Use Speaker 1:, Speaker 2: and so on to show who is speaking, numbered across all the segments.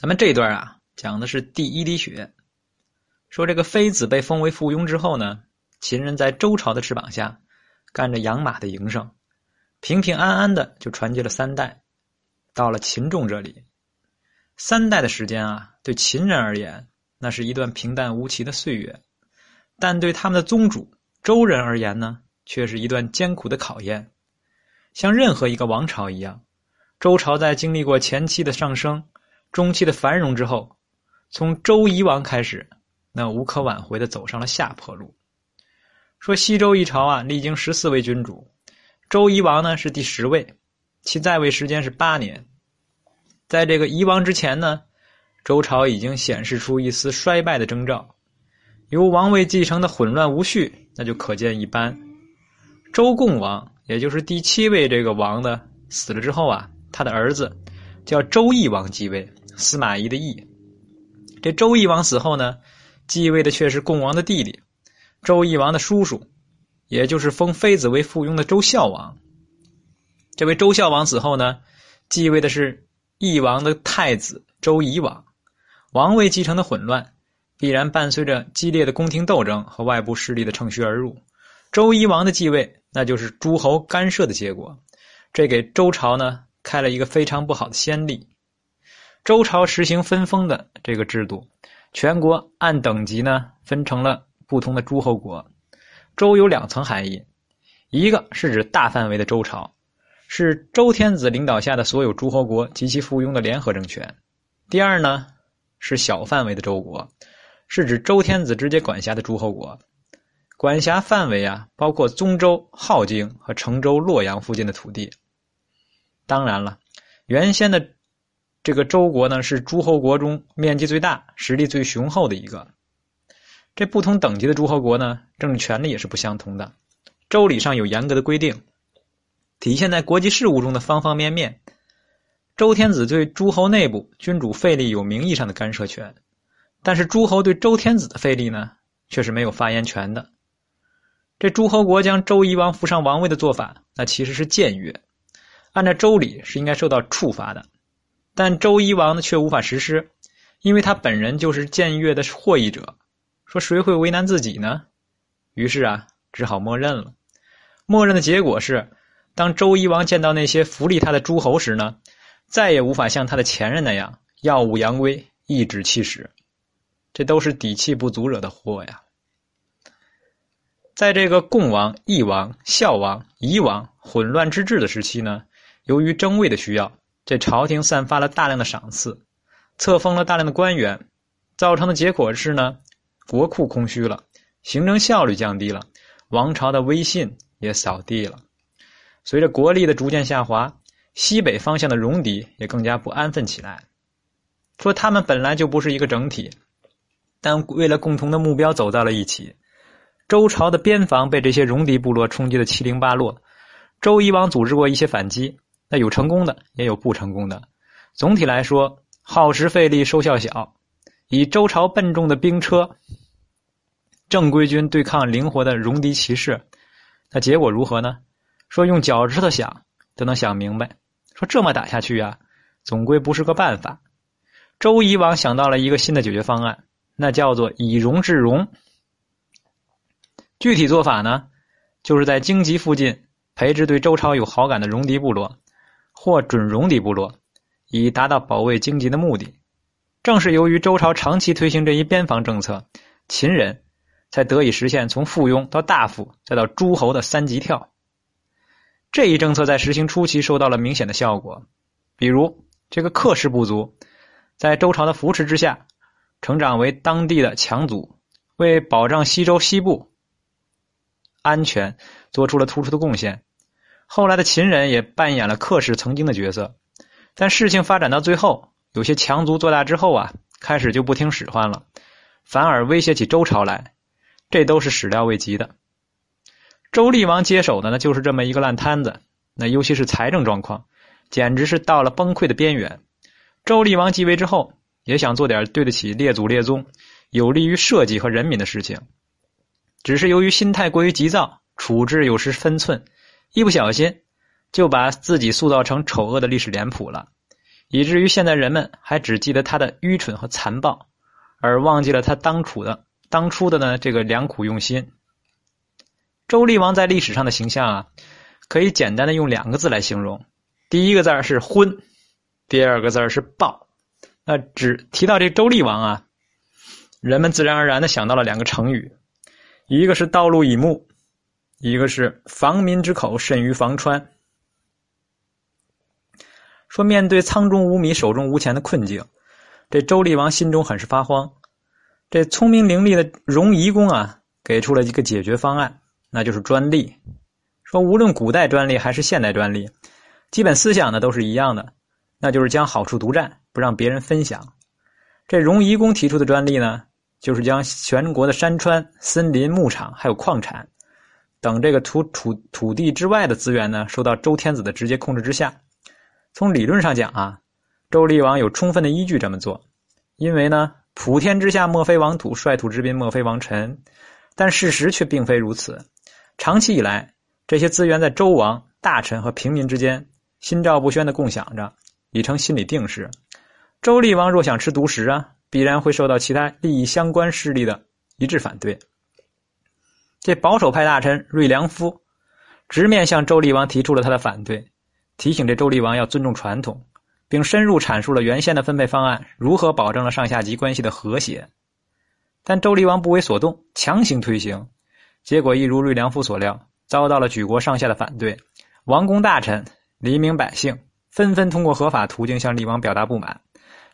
Speaker 1: 咱们这一段啊，讲的是第一滴血。说这个妃子被封为附庸之后呢，秦人在周朝的翅膀下，干着养马的营生，平平安安的就传接了三代，到了秦仲这里，三代的时间啊，对秦人而言，那是一段平淡无奇的岁月，但对他们的宗主周人而言呢，却是一段艰苦的考验。像任何一个王朝一样，周朝在经历过前期的上升。中期的繁荣之后，从周夷王开始，那无可挽回的走上了下坡路。说西周一朝啊，历经十四位君主，周夷王呢是第十位，其在位时间是八年。在这个夷王之前呢，周朝已经显示出一丝衰败的征兆，由王位继承的混乱无序，那就可见一斑。周共王，也就是第七位这个王的死了之后啊，他的儿子叫周懿王继位。司马懿的懿，这周懿王死后呢，继位的却是共王的弟弟，周懿王的叔叔，也就是封妃子为附庸的周孝王。这位周孝王死后呢，继位的是懿王的太子周夷王。王位继承的混乱，必然伴随着激烈的宫廷斗争和外部势力的乘虚而入。周夷王的继位，那就是诸侯干涉的结果，这给周朝呢开了一个非常不好的先例。周朝实行分封的这个制度，全国按等级呢分成了不同的诸侯国。周有两层含义，一个是指大范围的周朝，是周天子领导下的所有诸侯国及其附庸的联合政权；第二呢是小范围的周国，是指周天子直接管辖的诸侯国，管辖范围啊包括宗周、镐京和成州、洛阳附近的土地。当然了，原先的。这个周国呢，是诸侯国中面积最大、实力最雄厚的一个。这不同等级的诸侯国呢，政治权力也是不相同的。周礼上有严格的规定，体现在国际事务中的方方面面。周天子对诸侯内部君主废立有名义上的干涉权，但是诸侯对周天子的废立呢，却是没有发言权的。这诸侯国将周夷王扶上王位的做法，那其实是僭越，按照周礼是应该受到处罚的。但周夷王呢，却无法实施，因为他本人就是僭越的获益者。说谁会为难自己呢？于是啊，只好默认了。默认的结果是，当周夷王见到那些扶立他的诸侯时呢，再也无法像他的前任那样耀武扬威、颐指气使。这都是底气不足惹的祸呀。在这个共王、义王、孝王、夷王混乱之治的时期呢，由于争位的需要。这朝廷散发了大量的赏赐，册封了大量的官员，造成的结果是呢，国库空虚了，行政效率降低了，王朝的威信也扫地了。随着国力的逐渐下滑，西北方向的戎狄也更加不安分起来。说他们本来就不是一个整体，但为了共同的目标走到了一起。周朝的边防被这些戎狄部落冲击的七零八落，周夷王组织过一些反击。那有成功的，也有不成功的。总体来说，耗时费力，收效小。以周朝笨重的兵车，正规军对抗灵活的戎狄骑士，那结果如何呢？说用脚趾头想都能想明白。说这么打下去啊，总归不是个办法。周夷王想到了一个新的解决方案，那叫做以戎制戎。具体做法呢，就是在荆棘附近培植对周朝有好感的戎狄部落。或准戎狄部落，以达到保卫荆棘的目的。正是由于周朝长期推行这一边防政策，秦人才得以实现从附庸到大夫再到诸侯的三级跳。这一政策在实行初期收到了明显的效果，比如这个克氏部族，在周朝的扶持之下，成长为当地的强族，为保障西周西部安全做出了突出的贡献。后来的秦人也扮演了客氏曾经的角色，但事情发展到最后，有些强族做大之后啊，开始就不听使唤了，反而威胁起周朝来，这都是始料未及的。周厉王接手的呢，就是这么一个烂摊子，那尤其是财政状况，简直是到了崩溃的边缘。周厉王继位之后，也想做点对得起列祖列宗、有利于社稷和人民的事情，只是由于心态过于急躁，处置有失分寸。一不小心，就把自己塑造成丑恶的历史脸谱了。以至于现在人们还只记得他的愚蠢和残暴，而忘记了他当初的当初的呢这个良苦用心。周厉王在历史上的形象啊，可以简单的用两个字来形容，第一个字是昏，第二个字是暴。那只提到这周厉王啊，人们自然而然的想到了两个成语，一个是道路以目，一个是防民之口甚于防川。说面对仓中无米、手中无钱的困境，这周厉王心中很是发慌。这聪明伶俐的荣夷公啊，给出了一个解决方案，那就是专利。说无论古代专利还是现代专利，基本思想呢都是一样的，那就是将好处独占，不让别人分享。这荣夷公提出的专利呢，就是将全国的山川、森林、牧场还有矿产等这个土土土地之外的资源呢，受到周天子的直接控制之下。从理论上讲啊，周厉王有充分的依据这么做，因为呢，普天之下莫非王土，率土之滨莫非王臣。但事实却并非如此。长期以来，这些资源在周王、大臣和平民之间心照不宣的共享着，已成心理定势。周厉王若想吃独食啊，必然会受到其他利益相关势力的一致反对。这保守派大臣瑞良夫直面向周厉王提出了他的反对。提醒这周厉王要尊重传统，并深入阐述了原先的分配方案如何保证了上下级关系的和谐。但周厉王不为所动，强行推行，结果一如瑞良夫所料，遭到了举国上下的反对。王公大臣、黎民百姓纷纷通过合法途径向厉王表达不满。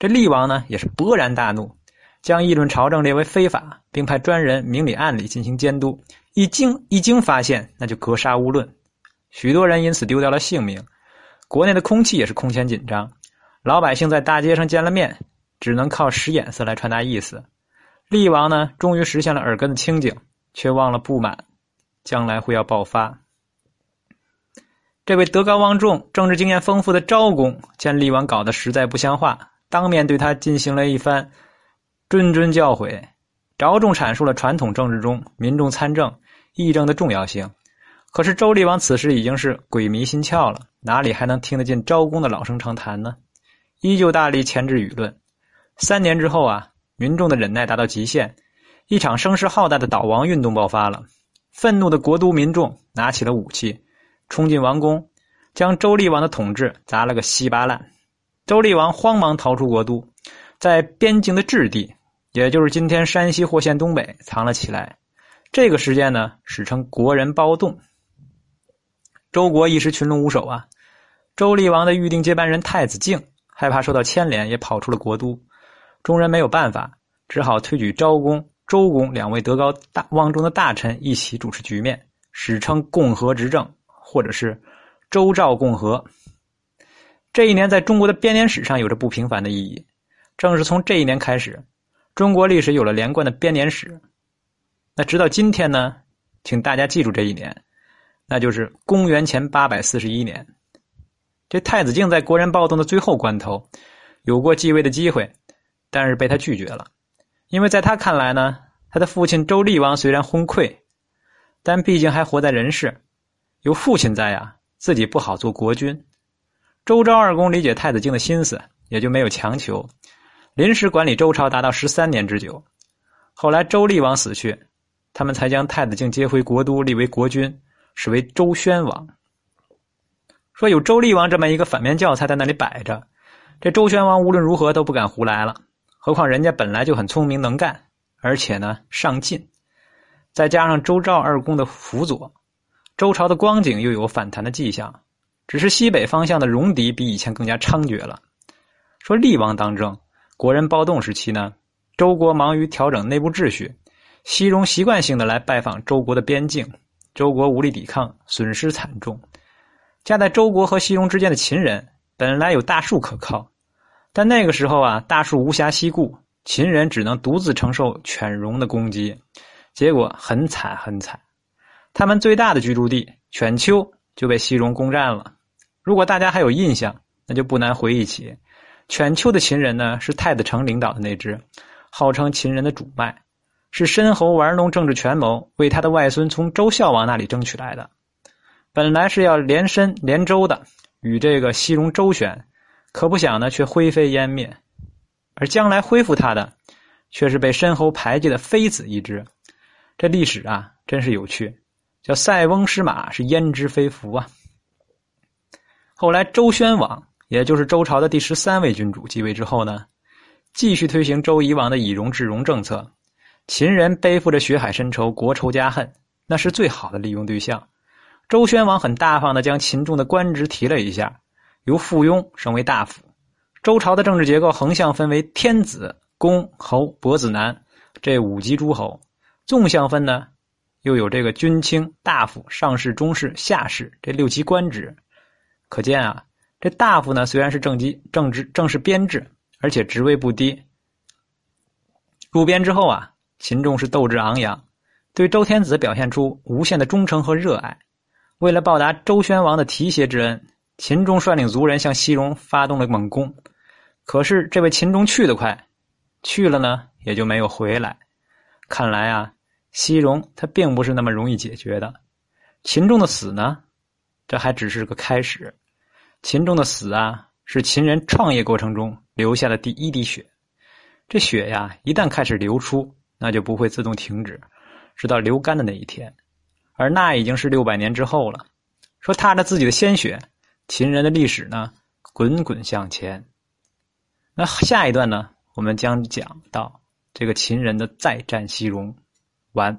Speaker 1: 这厉王呢，也是勃然大怒，将议论朝政列为非法，并派专人明里暗里进行监督。一经一经发现，那就格杀勿论，许多人因此丢掉了性命。国内的空气也是空前紧张，老百姓在大街上见了面，只能靠使眼色来传达意思。厉王呢，终于实现了耳根的清净，却忘了不满，将来会要爆发。这位德高望重、政治经验丰富的昭公，见厉王搞得实在不像话，当面对他进行了一番谆谆教诲，着重阐述了传统政治中民众参政、议政的重要性。可是周厉王此时已经是鬼迷心窍了。哪里还能听得进昭公的老生常谈呢？依旧大力牵制舆论。三年之后啊，民众的忍耐达到极限，一场声势浩大的倒王运动爆发了。愤怒的国都民众拿起了武器，冲进王宫，将周厉王的统治砸了个稀巴烂。周厉王慌忙逃出国都，在边境的质地，也就是今天山西霍县东北藏了起来。这个事件呢，史称国人暴动。周国一时群龙无首啊！周厉王的预定接班人太子敬害怕受到牵连，也跑出了国都。众人没有办法，只好推举昭公、周公两位德高大望重的大臣一起主持局面，史称共和执政，或者是周赵共和。这一年在中国的编年史上有着不平凡的意义。正是从这一年开始，中国历史有了连贯的编年史。那直到今天呢？请大家记住这一年。那就是公元前八百四十一年，这太子敬在国人暴动的最后关头，有过继位的机会，但是被他拒绝了，因为在他看来呢，他的父亲周厉王虽然昏聩，但毕竟还活在人世，有父亲在呀，自己不好做国君。周昭二公理解太子敬的心思，也就没有强求，临时管理周朝达到十三年之久。后来周厉王死去，他们才将太子敬接回国都，立为国君。是为周宣王。说有周厉王这么一个反面教材在那里摆着，这周宣王无论如何都不敢胡来了。何况人家本来就很聪明能干，而且呢上进，再加上周赵二公的辅佐，周朝的光景又有反弹的迹象。只是西北方向的戎狄比以前更加猖獗了。说厉王当政，国人暴动时期呢，周国忙于调整内部秩序，西戎习惯性的来拜访周国的边境。周国无力抵抗，损失惨重。夹在周国和西戎之间的秦人，本来有大树可靠，但那个时候啊，大树无暇西顾，秦人只能独自承受犬戎的攻击，结果很惨很惨。他们最大的居住地犬丘就被西戎攻占了。如果大家还有印象，那就不难回忆起，犬丘的秦人呢，是太子成领导的那支，号称秦人的主脉。是申侯玩弄政治权谋，为他的外孙从周孝王那里争取来的。本来是要连申连周的，与这个西戎周旋，可不想呢，却灰飞烟灭。而将来恢复他的，却是被申侯排挤的妃子一支。这历史啊，真是有趣。叫塞翁失马，是焉知非福啊！后来周宣王，也就是周朝的第十三位君主继位之后呢，继续推行周以往的以荣治荣政策。秦人背负着血海深仇、国仇家恨，那是最好的利用对象。周宣王很大方的将秦仲的官职提了一下，由附庸升为大夫。周朝的政治结构横向分为天子、公、侯、伯子男这五级诸侯，纵向分呢，又有这个君卿、大夫、上士、中士、下士这六级官职。可见啊，这大夫呢虽然是正级正职正式编制，而且职位不低。入编之后啊，秦仲是斗志昂扬，对周天子表现出无限的忠诚和热爱。为了报答周宣王的提携之恩，秦仲率领族人向西戎发动了猛攻。可是这位秦仲去得快，去了呢也就没有回来。看来啊，西戎他并不是那么容易解决的。秦仲的死呢，这还只是个开始。秦仲的死啊，是秦人创业过程中留下的第一滴血。这血呀，一旦开始流出，那就不会自动停止，直到流干的那一天。而那已经是六百年之后了。说踏着自己的鲜血，秦人的历史呢，滚滚向前。那下一段呢，我们将讲到这个秦人的再战西戎，完。